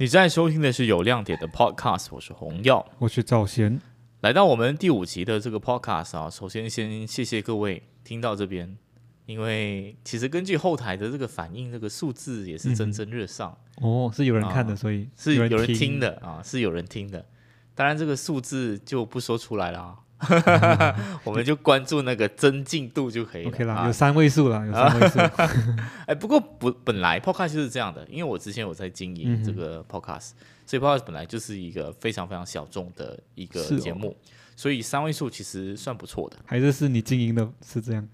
你在收听的是有亮点的 Podcast，我是洪耀。我是赵贤，来到我们第五集的这个 Podcast 啊，首先先谢谢各位听到这边，因为其实根据后台的这个反应，这个数字也是蒸蒸日上，哦，是有人看的，啊所以是有人听听的啊，是有人听的。当然这个数字就不说出来了啊，我们就关注那个增进度就可以了。OK 啦，啊有三位数了，有三位数。哎，不过不本来 podcast 就是这样的，因为我之前有在经营这个 podcast，、所以 podcast 本来就是一个非常非常小众的一个节目，所以三位数其实算不错的。还是是你经营的是这样？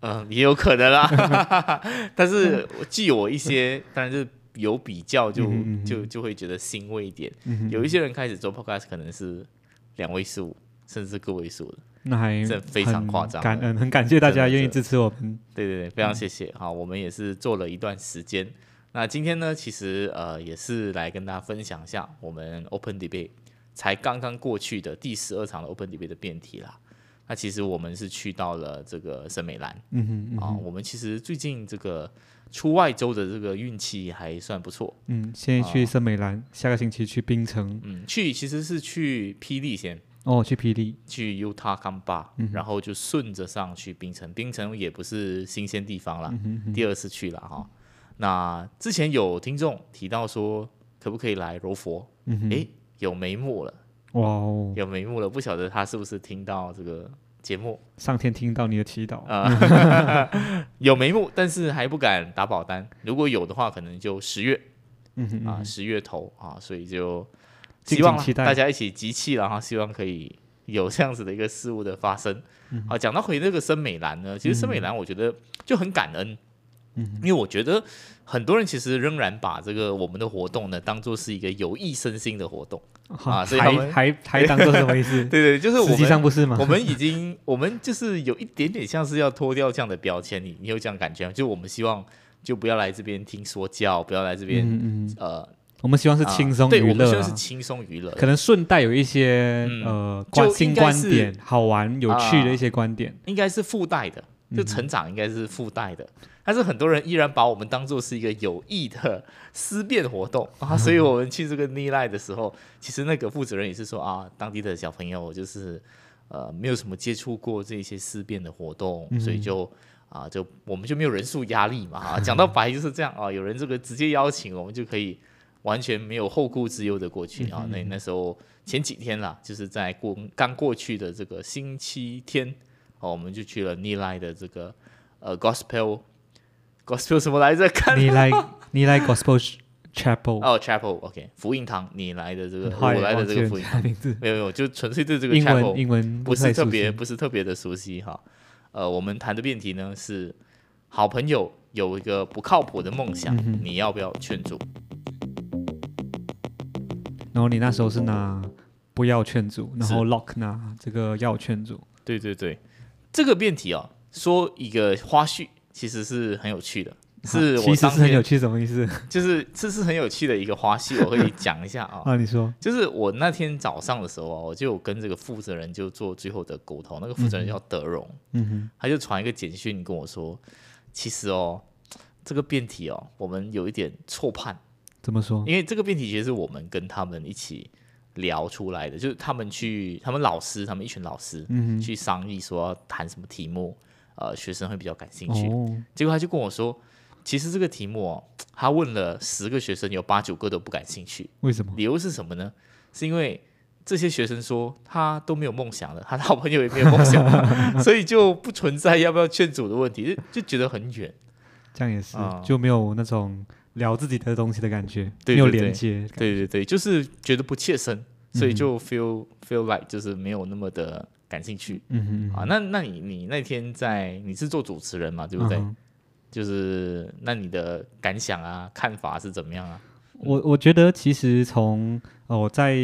嗯，也有可能啦，但是我既有一些，当然是有比较就，就就会觉得欣慰一点。嗯有一些人开始做 podcast 可能是两位数，甚至是个位数的。那还这非常夸张很感恩，很感谢大家愿意支持我们。对对对，非常谢谢。好，我们也是做了一段时间。那今天呢，其实呃也是来跟大家分享一下我们 Open Debate 才刚刚过去的第十二场的 Open Debate 的辩题啦。那其实我们是去到了这个圣美兰嗯哼嗯啊、哼我们其实最近这个出外州的这个运气还算不错。嗯，现在去圣美兰，下个星期去槟城，嗯，去其实是去霹雳先，哦，去霹雳。去嗯然后就顺着上去冰城。冰城也不是新鲜地方啦，嗯哼第二次去了哈。那之前有听众提到说，可不可以来柔佛？嗯，诶，有眉目了，哇哦，有眉目了，不晓得他是不是听到这个节目上天听到你的祈祷。啊？有眉目，但是还不敢打保单。如果有的话，可能就十月啊，嗯哼嗯哼，十月头啊，所以就敬希望大家一起集气了哈，希望可以有这样子的一个事物的发生。嗯好，讲到回那个森美兰呢，其实森美兰我觉得就很感恩，嗯因为我觉得很多人其实仍然把这个我们的活动呢当做是一个有益身心的活动。啊所以还还 还当做什么意思？对对，就是我实际上不是吗我？们已经我们就是有一点点像是要脱掉这样的标签，你你有这样感觉吗？就我们希望就不要来这边听说教，不要来这边、嗯，呃我们希望是啊轻松，娱乐啊我们希望是。轻松娱乐，可能顺带有一些、嗯呃就观新应该是观点、好玩、有趣的啊一些观点。应该是附带的，就成长应该是附带的，但是很多人依然把我们当做是一个有益的思辨活动 啊，所以我们去这个 i l 的时候，其实那个负责人也是说啊，当地的小朋友就是呃没有什么接触过这些思辨的活动，所以就。啊，就我们就没有人数压力嘛，啊，讲到白就是这样啊，有人这个直接邀请，我们就可以完全没有后顾之忧的过去啊。那那时候前几天啦，就是在过刚过去的这个星期天，哦，我们就去了尼莱的这个呃 Gospel Gospel 什么来着？看你来你来 Gospel Chapel，哦 Chapel，OK，、福音堂，你来的这个，嗨我来的这个福音堂，名字，没有没有，就纯粹对这个英 Chapel 文英文不是特别不是特别的熟悉哈。呃，我们谈的辩题呢是好朋友有一个不靠谱的梦想，嗯你要不要劝阻？然后你那时候是拿不要劝阻，然后 Lock 拿这个要劝阻。对对对，这个辩题哦，说一个花絮，其实是很有趣的，是啊其实是很有趣，什么意思就是这是很有趣的一个花絮，我可以讲一下啊。啊？你说，就是我那天早上的时候啊，我就有跟这个负责人就做最后的沟通，那个负责人叫德荣，嗯哼，他就传一个简讯跟我说，其实哦，这个辩题哦，我们有一点错判，怎么说？因为这个辩题其实是我们跟他们一起聊出来的，就是他们去，他们老师，他们一群老师，嗯去商议说要谈什么题目，呃，学生会比较感兴，趣。哦，结果他就跟我说，其实这个题目哦，他问了十个学生，有八九个都不感兴趣。为什么？理由是什么呢？是因为这些学生说他都没有梦想了，他的好朋友也没有梦想了，所以就不存在要不要劝阻的问题，就就觉得很远。这样也是啊，就没有那种聊自己的东西的感觉，没有对对对连接。对对对，就是觉得不切身，所以嗯就 feel、feel like 就是没有那么的感兴趣嗯嗯，啊。那那你你那天在你是做主持人嘛，对不对？嗯就是那你的感想啊、看法是怎么样啊？我我觉得其实从哦我在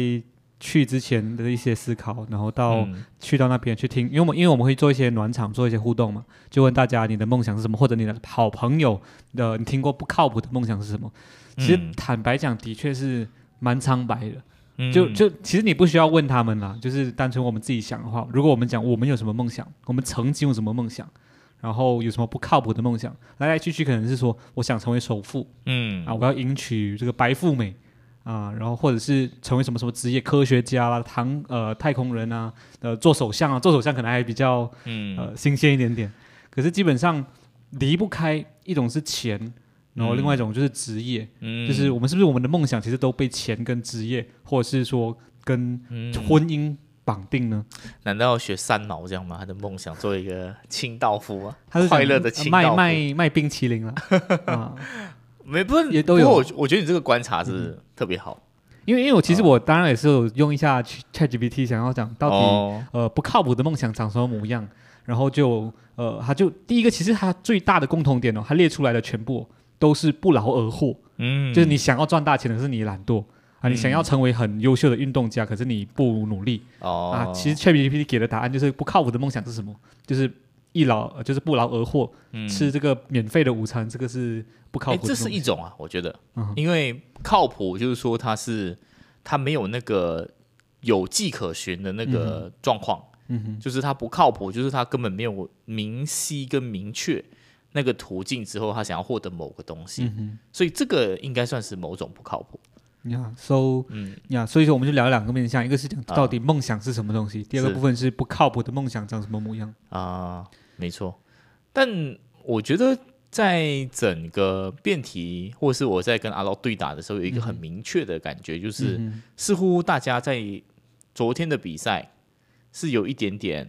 去之前的一些思考，然后到嗯去到那边去听，因为我们因为我们会做一些暖场，做一些互动嘛，就问大家你的梦想是什么，或者你的好朋友的你听过不靠谱的梦想是什么？其实嗯坦白讲，的确是蛮苍白的。嗯就就其实你不需要问他们啦，就是单纯我们自己想的话，如果我们讲我们有什么梦想，我们曾经有什么梦想，然然后有什么不靠谱的梦想，来来去去可能是说我想成为首富嗯啊，我要迎娶这个白富美啊，然后或者是成为什么什么职业科学家啦、唐呃太空人啊，呃做首相啊，做首相可能还比较嗯。呃新鲜一点点，可是基本上离不开一种是钱，然后另外一种就是职业，嗯。就是我们是不是我们的梦想其实都被钱跟职业，或者是说跟嗯。婚姻绑定呢？难道要学三毛这样吗？他的梦想做一个清道夫啊，他是快乐的清道卖夫。卖卖冰淇淋了啊，没不是也都有我我觉得你这个观察是特别好。因为因为我其实我当然也是有用一下 ChatGPT 想要讲到底、哦，呃不靠谱的梦想长什么模样，然后就呃他就第一个其实他最大的共同点哦，他列出来的全部都是不劳而获，嗯，就是你想要赚大钱的是你懒惰。啊，你想要成为很优秀的运动家，可是你不努力哦啊。其实 ChatGPT 给的答案就是不靠谱的梦想是什么？就是一劳，呃就是不劳而获，嗯。吃这个免费的午餐，这个是不靠谱，这。是一种啊，我觉得。嗯，因为靠谱就是说它是它没有那个有迹可循的那个状况，嗯哼，就是它不靠谱，就是它根本没有明晰跟明确那个途径之后，他想要获得某个东西，嗯所以这个应该算是某种不靠谱。哼，呀，so 嗯。呀，所以说我们就聊两个面向，一个是讲啊。到底梦想是什么东西，第二个部分是不靠谱的梦想长什么模样。啊、没错。但我觉得在整个辩题，或是我在跟阿劳对打的时候，有一个很明确的感觉，就是、嗯似乎大家在昨天的比赛是有一点点，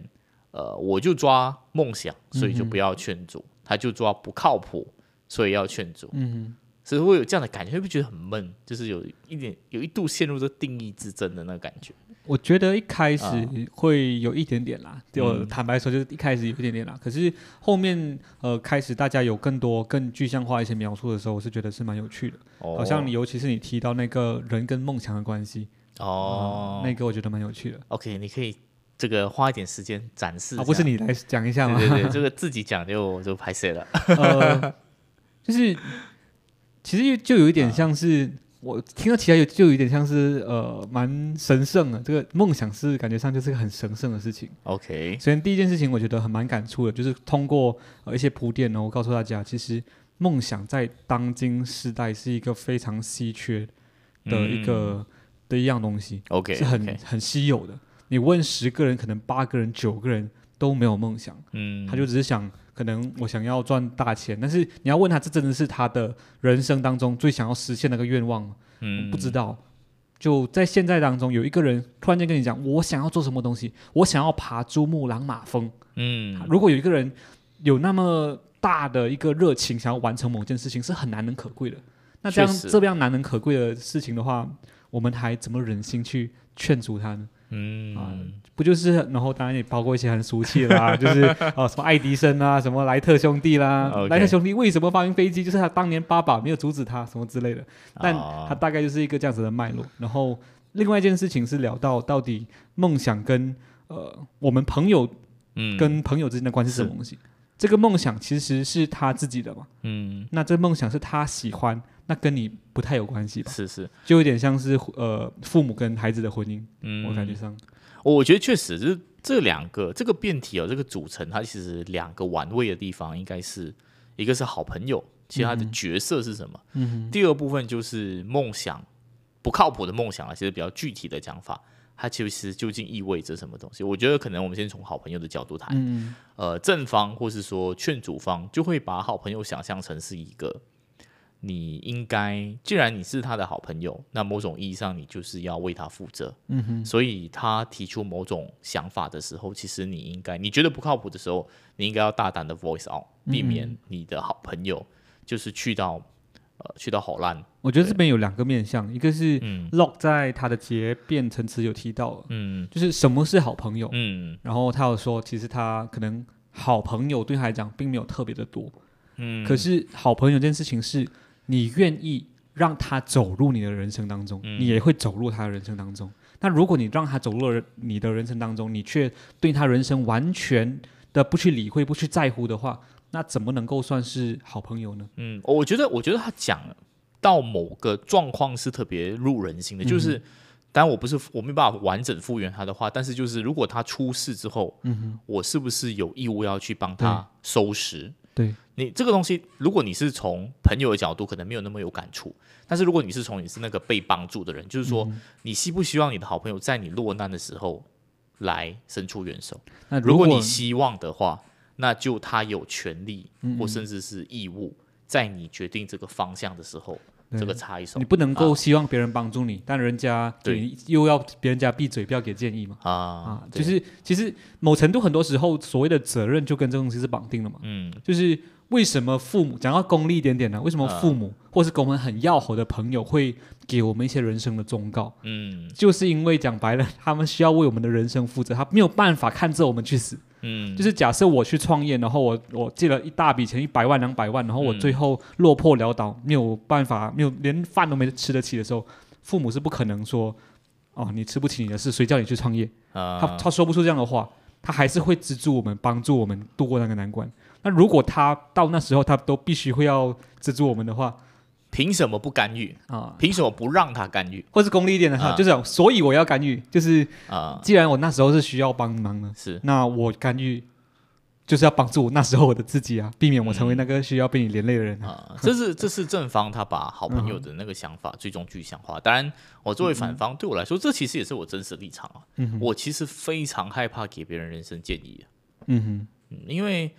呃，我就抓梦想，所以就不要劝阻；他就抓不靠谱，所以要劝阻。嗯所以会有这样的感觉，会不会觉得很闷？就是有一点有一度陷入这定义之争的那个感觉。我觉得一开始啊会有一点点啦，就嗯坦白说，就是一开始有一点点啦。可是后面呃，开始大家有更多更具象化一些描述的时候，我是觉得是蛮有趣的。哦好像你，尤其是你提到那个人跟梦想的关系，哦啊，那个我觉得蛮有趣的。OK，你可以这个花一点时间展示一下。啊，不是你来讲一下吗？对对对，这个自己讲就就拍摄了。呃，就是其实就有一点像是、我听到起来有就有一点像是呃蛮神圣的，这个梦想是感觉上就是个很神圣的事情。OK，首先第一件事情我觉得很蛮感触的，就是通过呃一些铺垫呢，我告诉大家，其实梦想在当今时代是一个非常稀缺的一个、的一样东西。嗯 OK，是很很稀有的。你问十个人，可能八个人、九个人都没有梦想，嗯，他就只是想，可能我想要赚大钱，但是你要问他，这真的是他的人生当中最想要实现的那个愿望吗？嗯不知道。就在现在当中，有一个人突然间跟你讲，我想要做什么东西，我想要爬珠穆朗玛峰。嗯如果有一个人有那么大的一个热情，想要完成某件事情，是很难能可贵的。那这样这样难能可贵的事情的话，我们还怎么忍心去劝阻他呢？嗯。啊不就是，然后当然也包括一些很俗气的啦，就是呃什么爱迪生啊，什么莱特兄弟啦莱特兄弟为什么发明飞机？就是他当年爸爸没有阻止他什么之类的，但哦他大概就是一个这样子的脉络。然后另外一件事情是聊到到底梦想跟呃我们朋友嗯。跟朋友之间的关系是。什么东西？这个梦想其实是他自己的嘛，嗯。那这梦想是他喜欢，那跟你不太有关系吧？是是就有点像是呃父母跟孩子的婚姻，嗯，我感觉上，我觉得确实是这两个这个辩题哦，这个组成它其实两个玩味的地方，应该是一个是好朋友，其实他的角色是什么？嗯第二部分就是梦想，不靠谱的梦想啊，其实比较具体的讲法，它其实究竟意味着什么东西？我觉得可能我们先从好朋友的角度谈，嗯呃，正方或是说劝阻方就会把好朋友想象成是一个。你应该，既然你是他的好朋友，那某种意义上你就是要为他负责。嗯哼，所以他提出某种想法的时候，其实你应该，你觉得不靠谱的时候，你应该要大胆的 voice out，避免你的好朋友就是去到呃去到好烂。我觉得这边有两个面向，一个是嗯。Lock 在他的结辩陈词有提到，嗯。就是什么是好朋友，嗯。然后他有说，其实他可能好朋友对他来讲并没有特别的多，嗯，可是好朋友这件事情是你愿意让他走入你的人生当中，嗯你也会走入他的人生当中。那如果你让他走入了你的人生当中，你却对他人生完全的不去理会、不去在乎的话，那怎么能够算是好朋友呢？嗯，我觉得我觉得他讲到某个状况是特别入人心的，就是当然我不是我没办法完整复原他的话，但是就是如果他出事之后，嗯我是不是有义务要去帮他收拾？对你这个东西，如果你是从朋友的角度，可能没有那么有感触。但是如果你是从你是那个被帮助的人，就是说，你希不希望你的好朋友在你落难的时候来伸出援手？那果如果你希望的话，那就他有权利或甚至是义务，在你决定这个方向的时候，对这个插一手你不能够啊希望别人帮助你，但人家对又要别人家闭嘴，不要给建议嘛。啊啊，就是其实某程度很多时候所谓的责任就跟这个东西是绑定了嘛。嗯就是为什么父母讲到功利一点点呢？为什么父母、或是跟我们很要好的朋友会给我们一些人生的忠告？嗯就是因为讲白了，他们需要为我们的人生负责，他没有办法看着我们去死。嗯，就是假设我去创业，然后我我借了一大笔钱，一百万、两百万，然后我嗯最后落魄潦倒，没有办法，没有连饭都没吃得起的时候，父母是不可能说，哦，你吃不起你的事，谁叫你去创业？啊他他说不出这样的话，他还是会资助我们，帮助我们度过那个难关。那如果他到那时候他都必须会要资助我们的话，凭什么不干预？啊，凭什么不让他干预或是功利一点的话，啊就是讲所以我要干预，就是啊？既然我那时候是需要帮忙的，是那我干预就是要帮助我那时候我的自己啊，避免我成为那个需要被你连累的人啊。啊，这是这是正方他把好朋友的那个想法最终具象化。当然，我作为反方，对我来说，这其实也是我真实立场啊。嗯我其实非常害怕给别人人生建议啊，嗯哼，嗯因为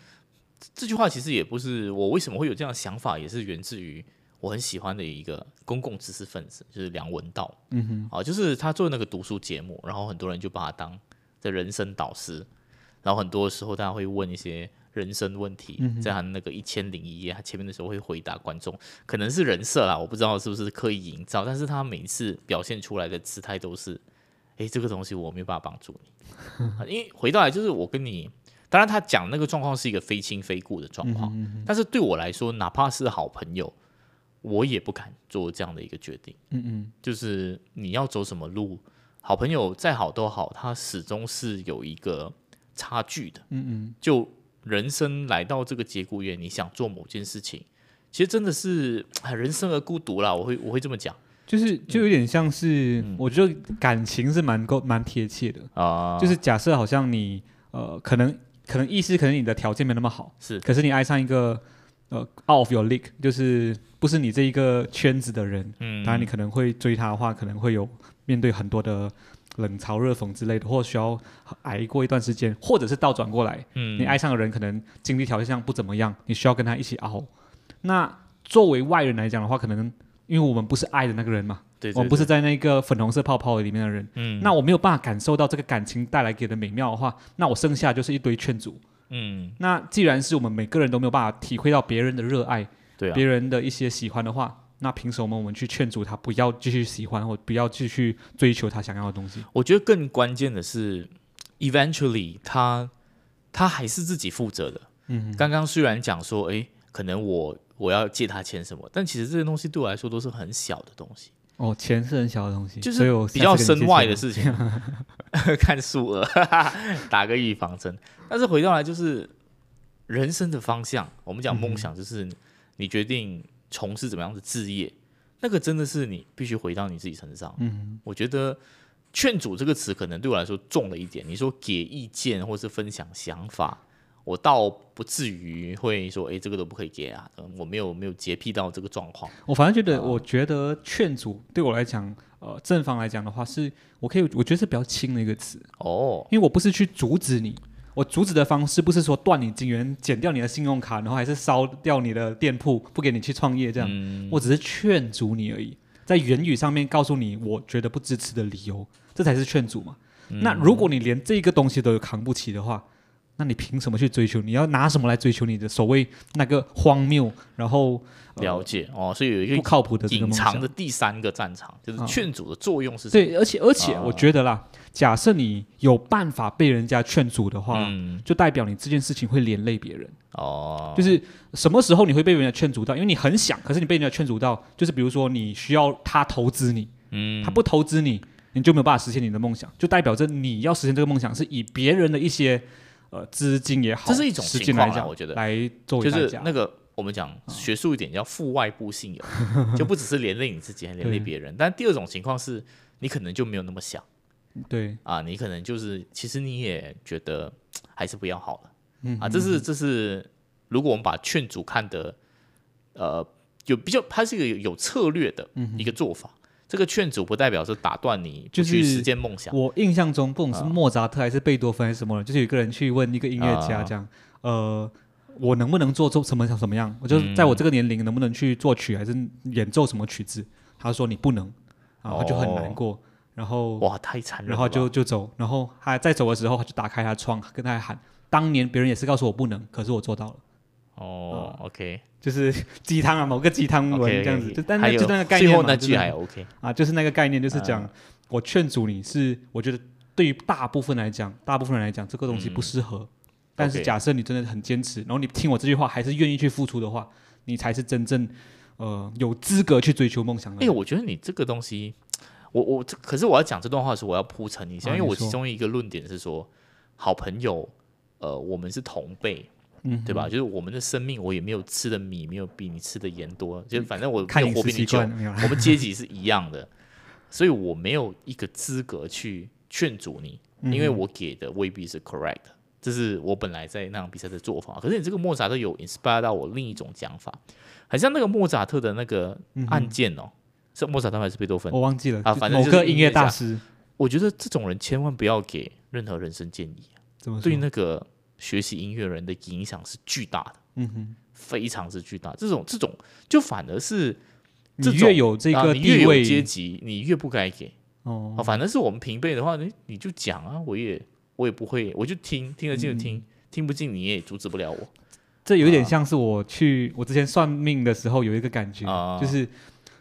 这句话其实也不是我为什么会有这样的想法，也是源自于我很喜欢的一个公共知识分子，就是梁文道。嗯哼，啊，就是他做那个读书节目，然后很多人就把他当的人生导师，然后很多时候大家会问一些人生问题，在他那个一千零一夜，他前面的时候会回答观众，可能是人设啦，我不知道是不是刻意营造，但是他每一次表现出来的姿态都是，诶，这个东西我没有办法帮助你，啊因为回到来就是我跟你。当然，他讲那个状况是一个非亲非故的状况，但是对我来说，哪怕是好朋友，我也不敢做这样的一个决定。嗯嗯，就是你要走什么路，好朋友再好都好，他始终是有一个差距的。嗯嗯，就人生来到这个节骨眼，你想做某件事情，其实真的是哎人生而孤独啦。我会我会这么讲就是就有点像是，嗯我觉得感情是蛮够蛮贴切的，啊，就是假设好像你呃，可能可能意思可能你的条件没那么好，是可是你爱上一个呃 out of your league，就是不是你这一个圈子的人，嗯，当然你可能会追他的话，可能会有面对很多的冷嘲热讽之类的，或需要挨过一段时间，或者是倒转过来，嗯你爱上的人可能经济条件上不怎么样，你需要跟他一起熬。那作为外人来讲的话，可能因为我们不是爱的那个人嘛，对，我们不是在在那个粉红色泡泡里面的人，嗯那我没有办法感受到这个感情带来给的美妙的话，那我剩下就是一堆劝阻。嗯那既然是我们每个人都没有办法体会到别人的热爱，对啊别人的一些喜欢的话，那凭什么我们去劝阻他不要继续喜欢，或不要继续追求他想要的东西？我觉得更关键的是，eventually 他他还是自己负责的。嗯，刚刚虽然讲说，诶，可能我我要借他钱什么，但其实这些东西对我来说都是很小的东西，哦，钱是很小的东西，就是比较身外的事情，看数额，打个预防针。但是回到来就是人生的方向，我们讲梦想，就是你决定从事怎么样的置业，那个真的是你必须回到你自己身上。嗯，我觉得“劝阻”这个词可能对我来说重了一点。你说给意见或是分享想法，我倒不至于会说，诶，这个都不可以给啊。嗯我没有没有洁癖到这个状况。我反正觉得，啊我觉得劝阻对我来讲，呃，正方来讲的话，是我可以，我觉得是比较轻的一个词，哦，因为我不是去阻止你。我阻止的方式不是说断你金源、减掉你的信用卡，然后还是烧掉你的店铺，不给你去创业这样。嗯我只是劝阻你而已，在言语上面告诉你我觉得不支持的理由，这才是劝阻嘛。嗯那如果你连这个东西都有扛不起的话，那你凭什么去追求？你要拿什么来追求你的所谓那个荒谬，然后、呃了解哦，所以有一个不靠谱的这个隐藏的？第三个战场，就是啊劝阻的作用是什么？对，而且而且啊我觉得啦，假设你有办法被人家劝阻的话，嗯，就代表你这件事情会连累别人。哦，就是什么时候你会被人家劝阻到？因为你很想，可是你被人家劝阻到，就是比如说你需要他投资你，嗯他不投资你，你就没有办法实现你的梦想，就代表着你要实现这个梦想是以别人的一些呃资金也好，这是一种时情间来讲，况啊我觉得来就。是那个我们讲学术一点叫负外部信仰，就不只是连累你自己，还连累别人。但第二种情况是你可能就没有那么想对，啊，你可能就是其实你也觉得还是不要好了。嗯啊，这是这是如果我们把劝阻看的呃有比较，它是一个有有策略的一个做法。这个劝阻不代表是打断你就是去实现梦想。我印象中，不管是莫扎特还是贝多芬还是什么人，就是有一个人去问一个音乐家啊这样，呃，我能不能做做什么什么样？我就在我这个年龄能不能去作曲还是演奏什么曲子？他说你不能，啊，他就很难过，然后哇，太残忍了！然后就就走，然后他在走的时候，他就打开他窗，跟他喊：“当年别人也是告诉我不能，可是我做到了。哦，OK，” 就是 鸡汤啊，某个鸡汤文这样子，就但就那个概念嘛，就是后那句还 OK，啊，就是那个概念，就是讲、嗯。我劝阻你是，我觉得对于大部分来讲，大部分人来讲，这个东西不适合。但是假设你真的很坚持，然后你听我这句话，还是愿意去付出的话，你才是真正呃有资格去追求梦想的哎、人。我觉得你这个东西，我我这可是我要讲这段话的时候，我要铺陈一下，因为我其中一个论点是说，好朋友，呃，我们是同辈，嗯，对吧？就是我们的生命，我也没有吃的米没有比你吃的盐多，就反正我看没有饮食习活比你久，我们 阶级是一样的，所以我没有一个资格去劝阻你，嗯因为我给的未必是 correct。这是我本来在那场比赛的做法，可是你这个莫扎特有 inspire 到我另一种讲法，很像那个莫扎特的那个案件哦，是莫扎特还是贝多芬？我忘记了啊反正就是某个音乐大师我觉得这种人千万不要给任何人生建议？对那个学习音乐人的影响是巨大的，嗯哼，非常之巨大。这种这种就反而是你越有这个啊你越地位，有阶级，你越不该给。哦哦，反正是我们平辈的话，你你就讲啊，我也我也不会，我就听听得进就听，听不进你也阻止不了我。这有点啊像是我去我之前算命的时候有一个感觉，啊就是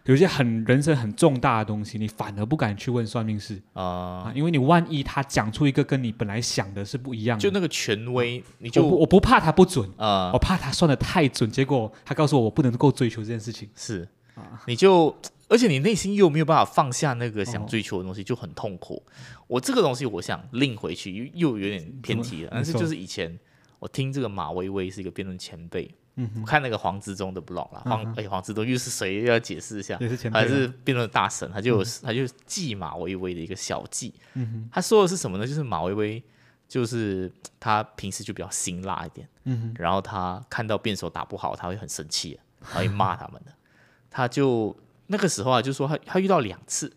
有一些很人生很重大的东西，你反而不敢去问算命师啊、啊，因为你万一他讲出一个跟你本来想的是不一样的，就那个权威，你就我不怕他不准，啊、我怕他算的太准，结果他告诉我我不能够追求这件事情。是，啊你就而且你内心又没有办法放下那个想哦追求的东西，就很痛苦。我这个东西，我想拎回去，又又有点偏题了。但是就是以前我听这个马薇薇是一个辩论前辈，嗯我看那个黄之忠的 blog 啦，黄嗯哎、黄之忠又是谁？要解释一下。还是辩论大神，他就有、他就记马薇薇的一个小记，嗯哼，他说的是什么呢？就是马薇薇，就是他平时就比较辛辣一点，嗯哼，然后他看到辩手打不好，他会很生气，他会骂他们的。他就那个时候啊，就说他他遇到两次，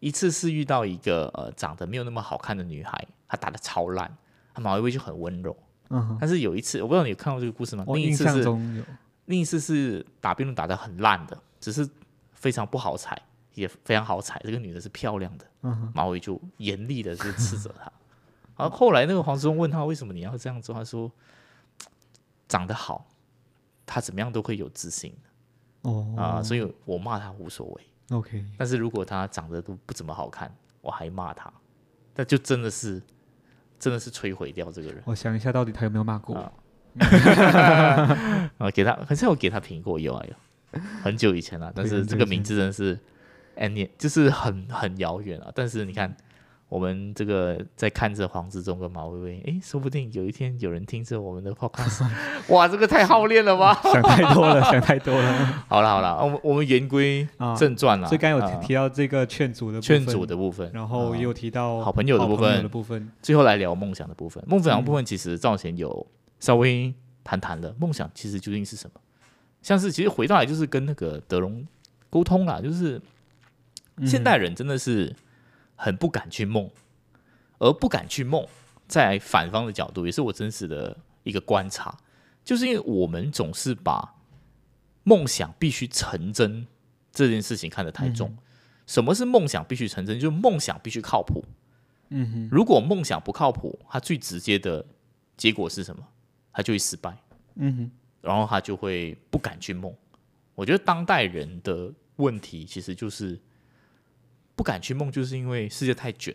一次是遇到一个呃长得没有那么好看的女孩，她打的超烂，他马薇薇就很温柔。嗯哼，但是有一次，我不知道你有看过这个故事吗？另一次是，另一次是打辩论打得很烂的，只是非常不好踩，也非常好踩。这个女的是漂亮的，嗯哼，马伟就严厉的就斥责她。然后后来那个黄志忠问他为什么你要这样做，他说长得好，他怎么样都会有自信哦啊、所以我骂他无所谓。，OK，但是如果他长得都不怎么好看，我还骂他，那就真的是真的是摧毁掉这个人我想一下到底他有没有骂过我啊啊！给他，可是我给他评过有啊有，很久以前了，但是这个名字真的是，哎，你就是很很遥远啊。但是你看，我们这个在看着黄志忠跟马薇薇，哎，说不定有一天有人听着我们的 podcast，哇，这个太好练了吧！想太多了，想太多了 好了好了，我们我们言归啊。正传了。所以刚刚有啊提提到这个劝阻的部劝分阻的部分，然后也啊有提到好朋友的部分的部分，最后来聊梦想的部分。梦想的部分其实赵贤有稍微谈谈了，梦想其实究竟是什么？像是其实回到来就是跟那个德龙沟通啦，就是嗯现代人真的是很不敢去梦，而不敢去梦，在反方的角度也是我真实的一个观察，就是因为我们总是把梦想必须成真这件事情看得太重。什么是梦想必须成真？就是梦想必须靠谱。嗯哼，如果梦想不靠谱，它最直接的结果是什么？它就会失败，嗯哼，然后他就会不敢去梦。我觉得当代人的问题其实就是不敢去梦，就是因为世界太卷，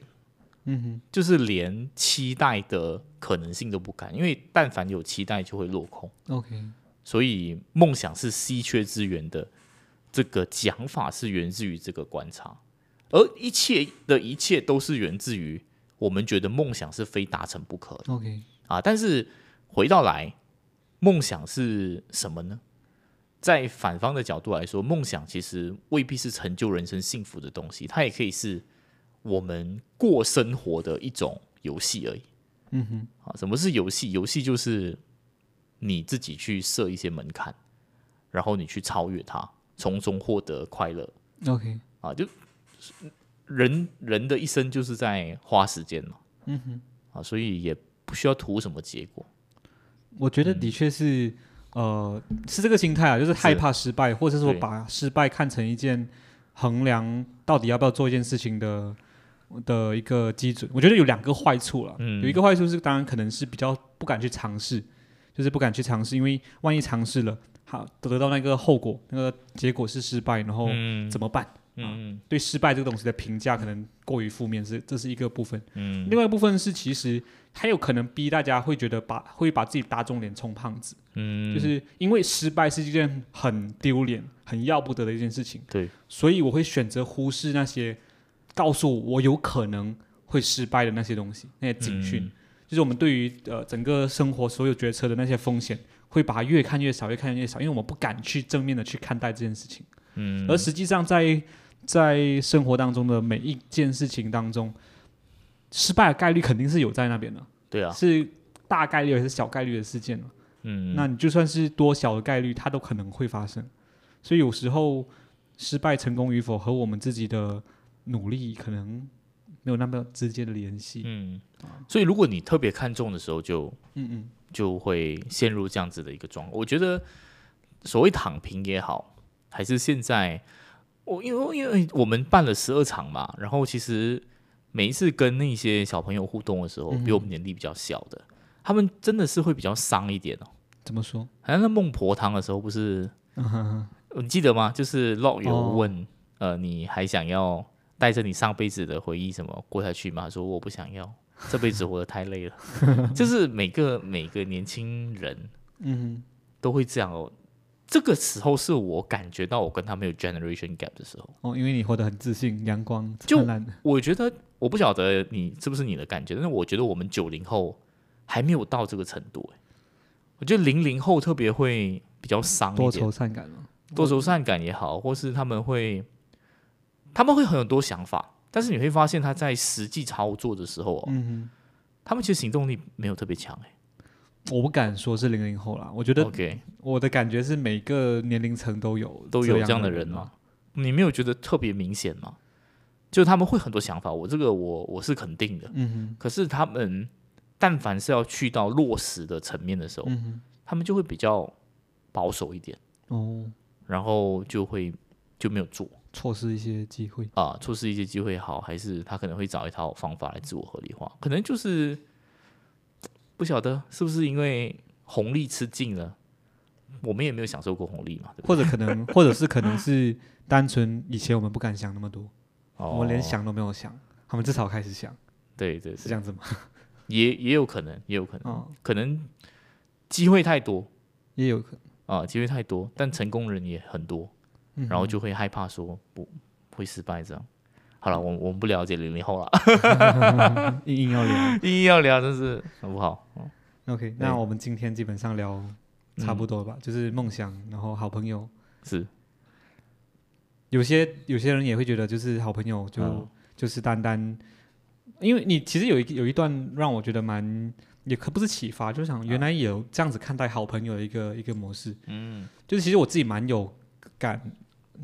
嗯哼，就是连期待的可能性都不敢，因为但凡有期待就会落空。OK，所以梦想是稀缺资源的这个讲法是源自于这个观察，而一切的一切都是源自于我们觉得梦想是非达成不可的 OK，啊。但是回到来，梦想是什么呢？在反方的角度来说，梦想其实未必是成就人生幸福的东西，它也可以是我们过生活的一种游戏而已。嗯哼，啊，什么是游戏？游戏就是你自己去设一些门槛，然后你去超越它，从中获得快乐。OK，啊，就人人的一生就是在花时间嘛，嗯哼，啊，所以也不需要图什么结果。我觉得的确是，呃，是这个心态啊，就是害怕失败，或者说对把失败看成一件衡量到底要不要做一件事情的的一个基准。我觉得有两个坏处了，嗯有一个坏处是，当然可能是比较不敢去尝试，就是不敢去尝试，因为万一尝试了，好得到那个后果，那个结果是失败，然后嗯怎么办？嗯对失败这个东西的评价可能过于负面，是这是一个部分。嗯另外一部分是，其实还有可能逼大家会觉得把会把自己打肿脸充胖子，嗯，就是因为失败是一件很丢脸、很要不得的一件事情，对，所以我会选择忽视那些告诉我我有可能会失败的那些东西，那些警讯。嗯。就是我们对于呃整个生活所有决策的那些风险，会把它越看越少，越看越少，因为我们不敢去正面的去看待这件事情。嗯，而实际上在在生活当中的每一件事情当中，失败的概率肯定是有在那边的，对啊，是大概率还是小概率的事件嘛嗯，那你就算是多小的概率，它都可能会发生。所以有时候失败成功与否和我们自己的努力可能没有那么直接的联系。嗯，所以如果你特别看重的时候就，嗯嗯就会陷入这样子的一个状况。我觉得所谓躺平也好，还是现在我因为因为我们办了十二场嘛，然后其实每一次跟那些小朋友互动的时候，嗯比我们年纪比较小的，他们真的是会比较伤一点哦。怎么说？好像在孟婆汤的时候，不是嗯哼哼你记得吗？就是 Lock 有哦问，呃，你还想要带着你上辈子的回忆什么过下去吗？他说我不想要，这辈子活得太累了。就是每个每个年轻人嗯都会这样哦。这个时候是我感觉到我跟他们有 generation gap 的时候。哦，因为你活得很自信、阳光、就灿烂。我觉得我不晓得你是不是你的感觉，但是我觉得我们九零后还没有到这个程度。欸我觉得零零后特别会比较伤多愁，善感嘛。多愁善感也好，或是他们会他们会很有多想法，但是你会发现他在实际操作的时候、哦，嗯他们其实行动力没有特别强哎。哼，我不敢说是零零后啦，我觉得 OK，我的感觉是每个年龄层都有都有这样的的人嘛吗？？你没有觉得特别明显吗？就他们会很多想法，我这个我我是肯定的。嗯可是他们但凡是要去到落实的层面的时候，嗯他们就会比较保守一点，哦，然后就会就没有做。错失一些机会。啊，错失一些机会好，还是他可能会找一套方法来自我合理化，可能就是不晓得是不是因为红利吃尽了，我们也没有享受过红利嘛，或者可能，或者是可能是单纯以前我们不敢想那么多，哦？我们连哦想都没有想，他们至少开始想，对对对，是这样子吗？也也有可能，也有可能，哦，可能机会太多。也有可能。啊，机会太多，但成功人也很多，嗯，然后就会害怕说不会失败这样。好了，我我们不了解零零后了，嗯 硬硬要聊。硬硬要聊真是很不好。哦 OK，那我们今天基本上聊差不嗯多了吧，就是梦想，然后好朋友。是，有些有些人也会觉得，就是好朋友就、嗯。就是单单，因为你其实有一有一段让我觉得蛮也可不是启发，就想原来也有这样子看待好朋友的一个一个模式，嗯就是其实我自己蛮有感，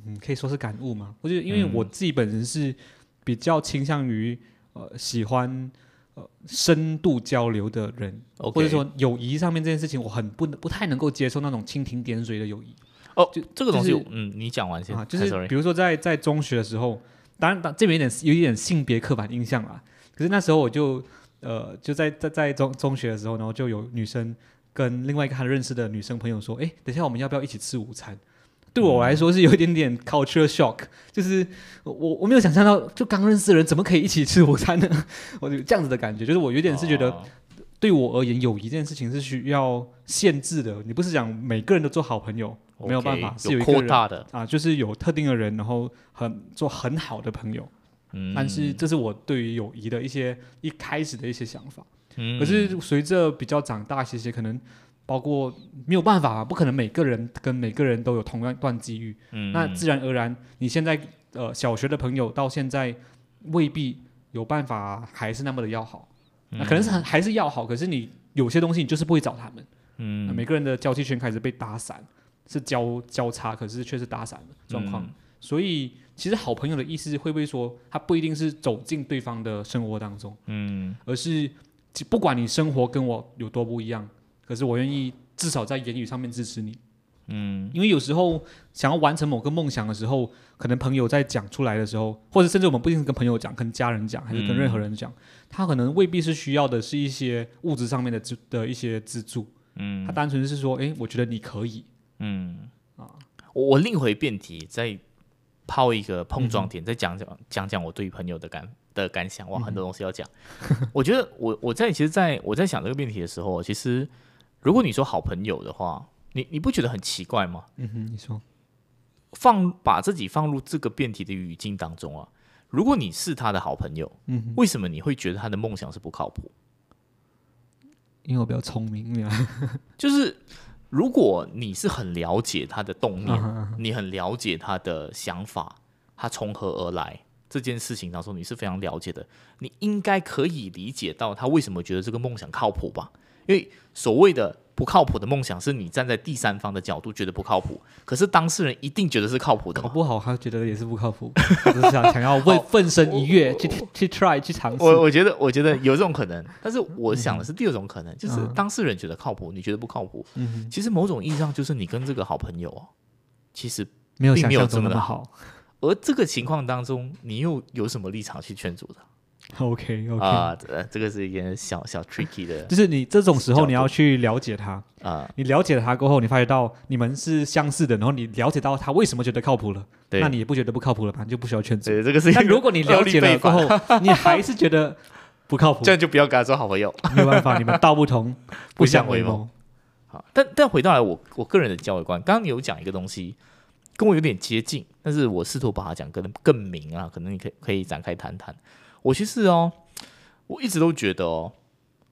嗯，可以说是感悟嘛。我觉得因为嗯我自己本人是比较倾向于呃喜欢呃深度交流的人或者说友谊上面这件事情，我很不不太能够接受那种蜻蜓点水的友谊。哦就，这个东西就是，嗯，你讲完先啊，就是比如说在在中学的时候，当然当这边有点有一点性别刻板印象啦。可是那时候我就呃就在在在中中学的时候，然后就有女生跟另外一个她认识的女生朋友说，哎，等一下我们要不要一起吃午餐？对我来说是有一点点 culture shock，就是我我没有想象到，就刚认识的人怎么可以一起吃午餐呢？我有这样子的感觉，就是我有点是觉得哦对我而言，友谊这件事情是需要限制的。你不是讲每个人都做好朋友，没有办法是有一个人啊，就是有特定的人，然后很做很好的朋友。嗯，但是这是我对于友谊的一些一开始的一些想法。嗯，可是随着比较长大一些些，可能包括没有办法嘛，不可能每个人跟每个人都有同样一段机遇，嗯，那自然而然，你现在呃小学的朋友到现在未必有办法还是那么的要好，那可能是很还是要好，可是你有些东西你就是不会找他们，嗯。每个人的交际圈开始被打散，是交交叉，可是却是打散的状况。嗯所以，其实好朋友的意思会不会说，他不一定是走进对方的生活当中，嗯。而是不管你生活跟我有多不一样，可是我愿意至少在言语上面支持你。嗯。因为有时候想要完成某个梦想的时候，可能朋友在讲出来的时候，或者甚至我们不一定是跟朋友讲，跟家人讲，还是跟任何人讲，他可能未必是需要的是一些物质上面的资的一些资助，嗯。他嗯单纯是说，哎，我觉得你可以，嗯。啊。我我另回辩题，再抛一个碰嗯撞点，再讲讲讲讲我对朋友的感的感想。嗯哇，很多东西要讲。我觉得 我我在其实在我在想这个辩题的时候，其实如果你说好朋友的话，你你不觉得很奇怪吗？嗯哼，你说，放把自己放入这个辩题的语境当中啊，如果你是他的好朋友，嗯，为什么你会觉得他的梦想是不靠谱？因为我比较聪明，你 就是如果你是很了解他的动念，啊你很了解他的想法，他从何而来这件事情当中，你是非常了解的，你应该可以理解到他为什么觉得这个梦想靠谱吧？因为所谓的不靠谱的梦想，是你站在第三方的角度觉得不靠谱，可是当事人一定觉得是靠谱的嘛？搞不好他觉得也是不靠谱，或者是想想要为奋身一跃去去 try 去尝试。我我觉得，我觉得有这种可能，但是我想的是第二种可能，就是嗯当事人觉得靠谱，你觉得不靠谱，嗯哼，其实某种意义上就是你跟这个好朋友哦，其实没有并没有这么的好。而这个情况当中，你又有什么立场去劝阻他？OK OK，、啊，这这个是一件小小 tricky 的 就是你这种时候你要去了解他，啊，你了解了他过后，你发觉到你们是相似的，然后你了解到他为什么觉得靠谱了，对，那你也不觉得不靠谱了吧？你就不需要劝阻。对这个是但如果你了解了过后，你还是觉得不靠谱这，样就不要跟他做好朋友。没有办法，你们道不同，不相相为谋谋。好，但但回到来我我个人的教育观，刚刚你有讲一个东西跟我有点接近，但是我试图把它讲更更明啊，可能你可以可以展开谈谈。我其实哦，我一直都觉得哦，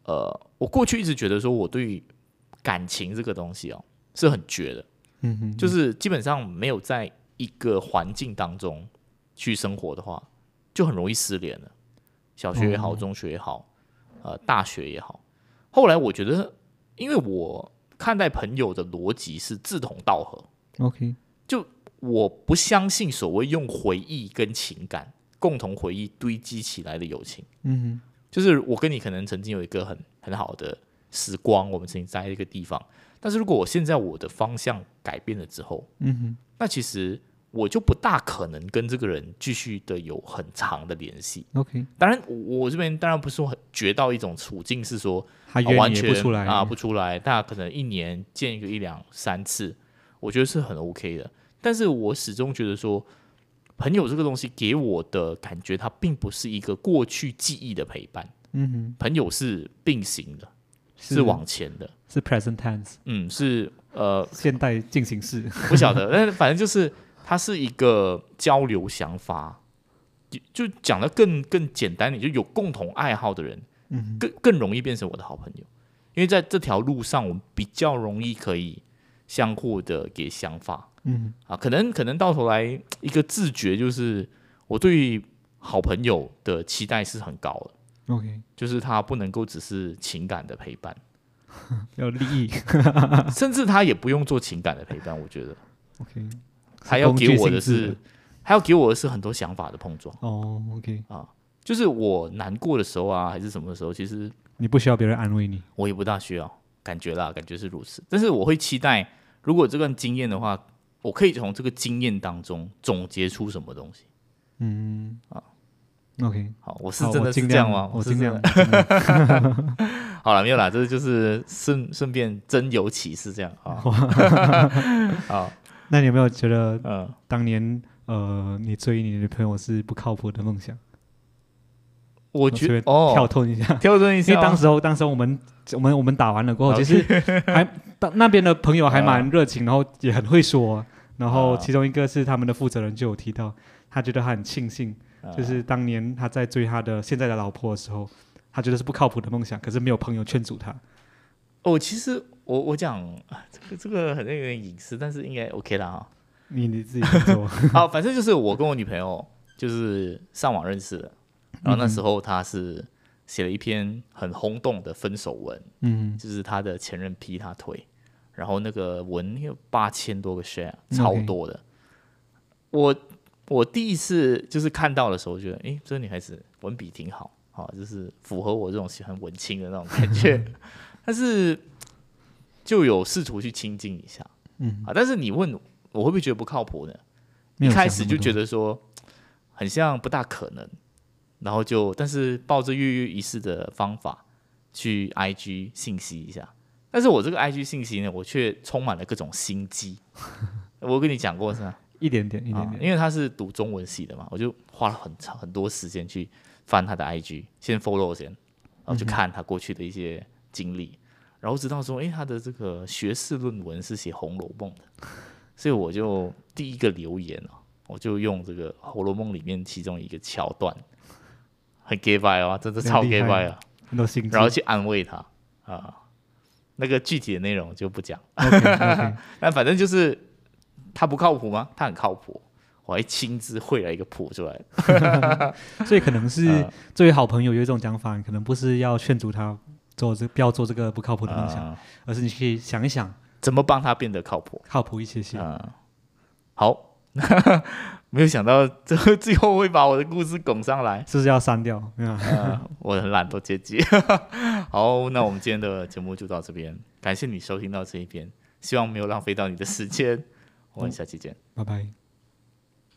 呃，我过去一直觉得说我对感情这个东西哦是很绝的，嗯哼，就是基本上没有在一个环境当中去生活的话，就很容易失联了。小学也好，哦。中学也好，呃，大学也好。后来我觉得，因为我看待朋友的逻辑是志同道合，OK，就我不相信所谓用回忆跟情感共同回忆堆积起来的友情。嗯就是我跟你可能曾经有一个很很好的时光，我们曾经在一个地方。但是如果我现在我的方向改变了之后，嗯哼那其实我就不大可能跟这个人继续的有很长的联系。，OK，当然，我我这边当然不是说很绝到一种处境是说、他完全不出来啊不出来，大家可能一年见一个一两三次，我觉得是很 OK 的。但是我始终觉得说，朋友这个东西给我的感觉，它并不是一个过去记忆的陪伴，嗯哼，朋友是并行的，是。往前的，是 present tense，嗯，是呃现代进行式。不晓得，但是反正就是它是一个交流想法，就就讲的更更简单点，就有共同爱好的人，嗯更更容易变成我的好朋友，因为在这条路上，我们比较容易可以相互的给想法嗯啊，可能可能到头来一个自觉就是我对好朋友的期待是很高的，，OK，就是他不能够只是情感的陪伴，要利益 甚至他也不用做情感的陪伴，我觉得。，OK，他要给我的是，他要给我的是很多想法的碰撞。哦，OK，啊就是我难过的时候啊，还是什么时候，其实你不需要别人安慰你。我也不大需要，感觉啦，感觉是如此。但是我会期待，如果这段经验的话，我可以从这个经验当中总结出什么东西。嗯啊，OK，好，我是真的是这样吗？我尽量是真的。。尽 量 好了，没有啦，这就是顺顺便真有启示这样啊。好，那你有没有觉得嗯，当年呃，你追你女朋友是不靠谱的梦想？我觉得哦，跳脱一下，跳针一下，因为当时候，当时候我们我们我们打完了过后，其实 还当那边的朋友还蛮热情，然后也很会说。然后啊。其中一个是他们的负责人就有提到，他觉得他很庆幸，啊。就是当年他在追他的现在的老婆的时候，他觉得是不靠谱的梦想，可是没有朋友劝阻他。哦，其实我我讲啊这个这个很有点隐私，但是应该 OK 啦哈。你你自己去做，好，反正就是我跟我女朋友就是上网认识的，然后那时候他是写了一篇很轰动的分手文，嗯，就是他的前任劈他腿，然后那个文有八千多个 share，超多的。我我第一次就是看到的时候，觉得哎，这个女孩子文笔挺好，啊，就是符合我这种喜欢文青的那种感觉，但是就有试图去亲近一下，嗯，啊，但是你问我会不会觉得不靠谱呢？一开始就觉得说很像不大可能，然后就但是抱着跃跃欲试的方法去 IG 信息一下，但是我这个 IG 信息呢，我却充满了各种心机。我跟你讲过是吧？一点点一点啊，点，因为他是读中文系的嘛，我就花了很长很多时间去翻他的 IG，先 follow 先，然后去看他过去的一些经历，然后知道说，哎，他的这个学士论文是写《红楼梦》的，所以我就第一个留言哦，我就用这个《红楼梦》里面其中一个桥段，很 gay bye 啊，真的超 gay 害 bye 啊。然后去安慰他啊，那个具体的内容就不讲。OK，OK，但反正就是他不靠谱吗？他很靠谱，我还亲自绘了一个谱出来。所以可能是呃 作为好朋友有一种讲法，可能不是要劝阻他做这不要做这个不靠谱的梦想，呃而是你去想一想，怎么帮他变得靠谱？靠谱一些些。嗯，好，没有想到这 最后会把我的故事拱上来。是不是要删掉？我很懒惰接机。好，那我们今天的节目就到这边，感谢你收听到这一边，希望没有浪费到你的时间。我们下期见。拜拜。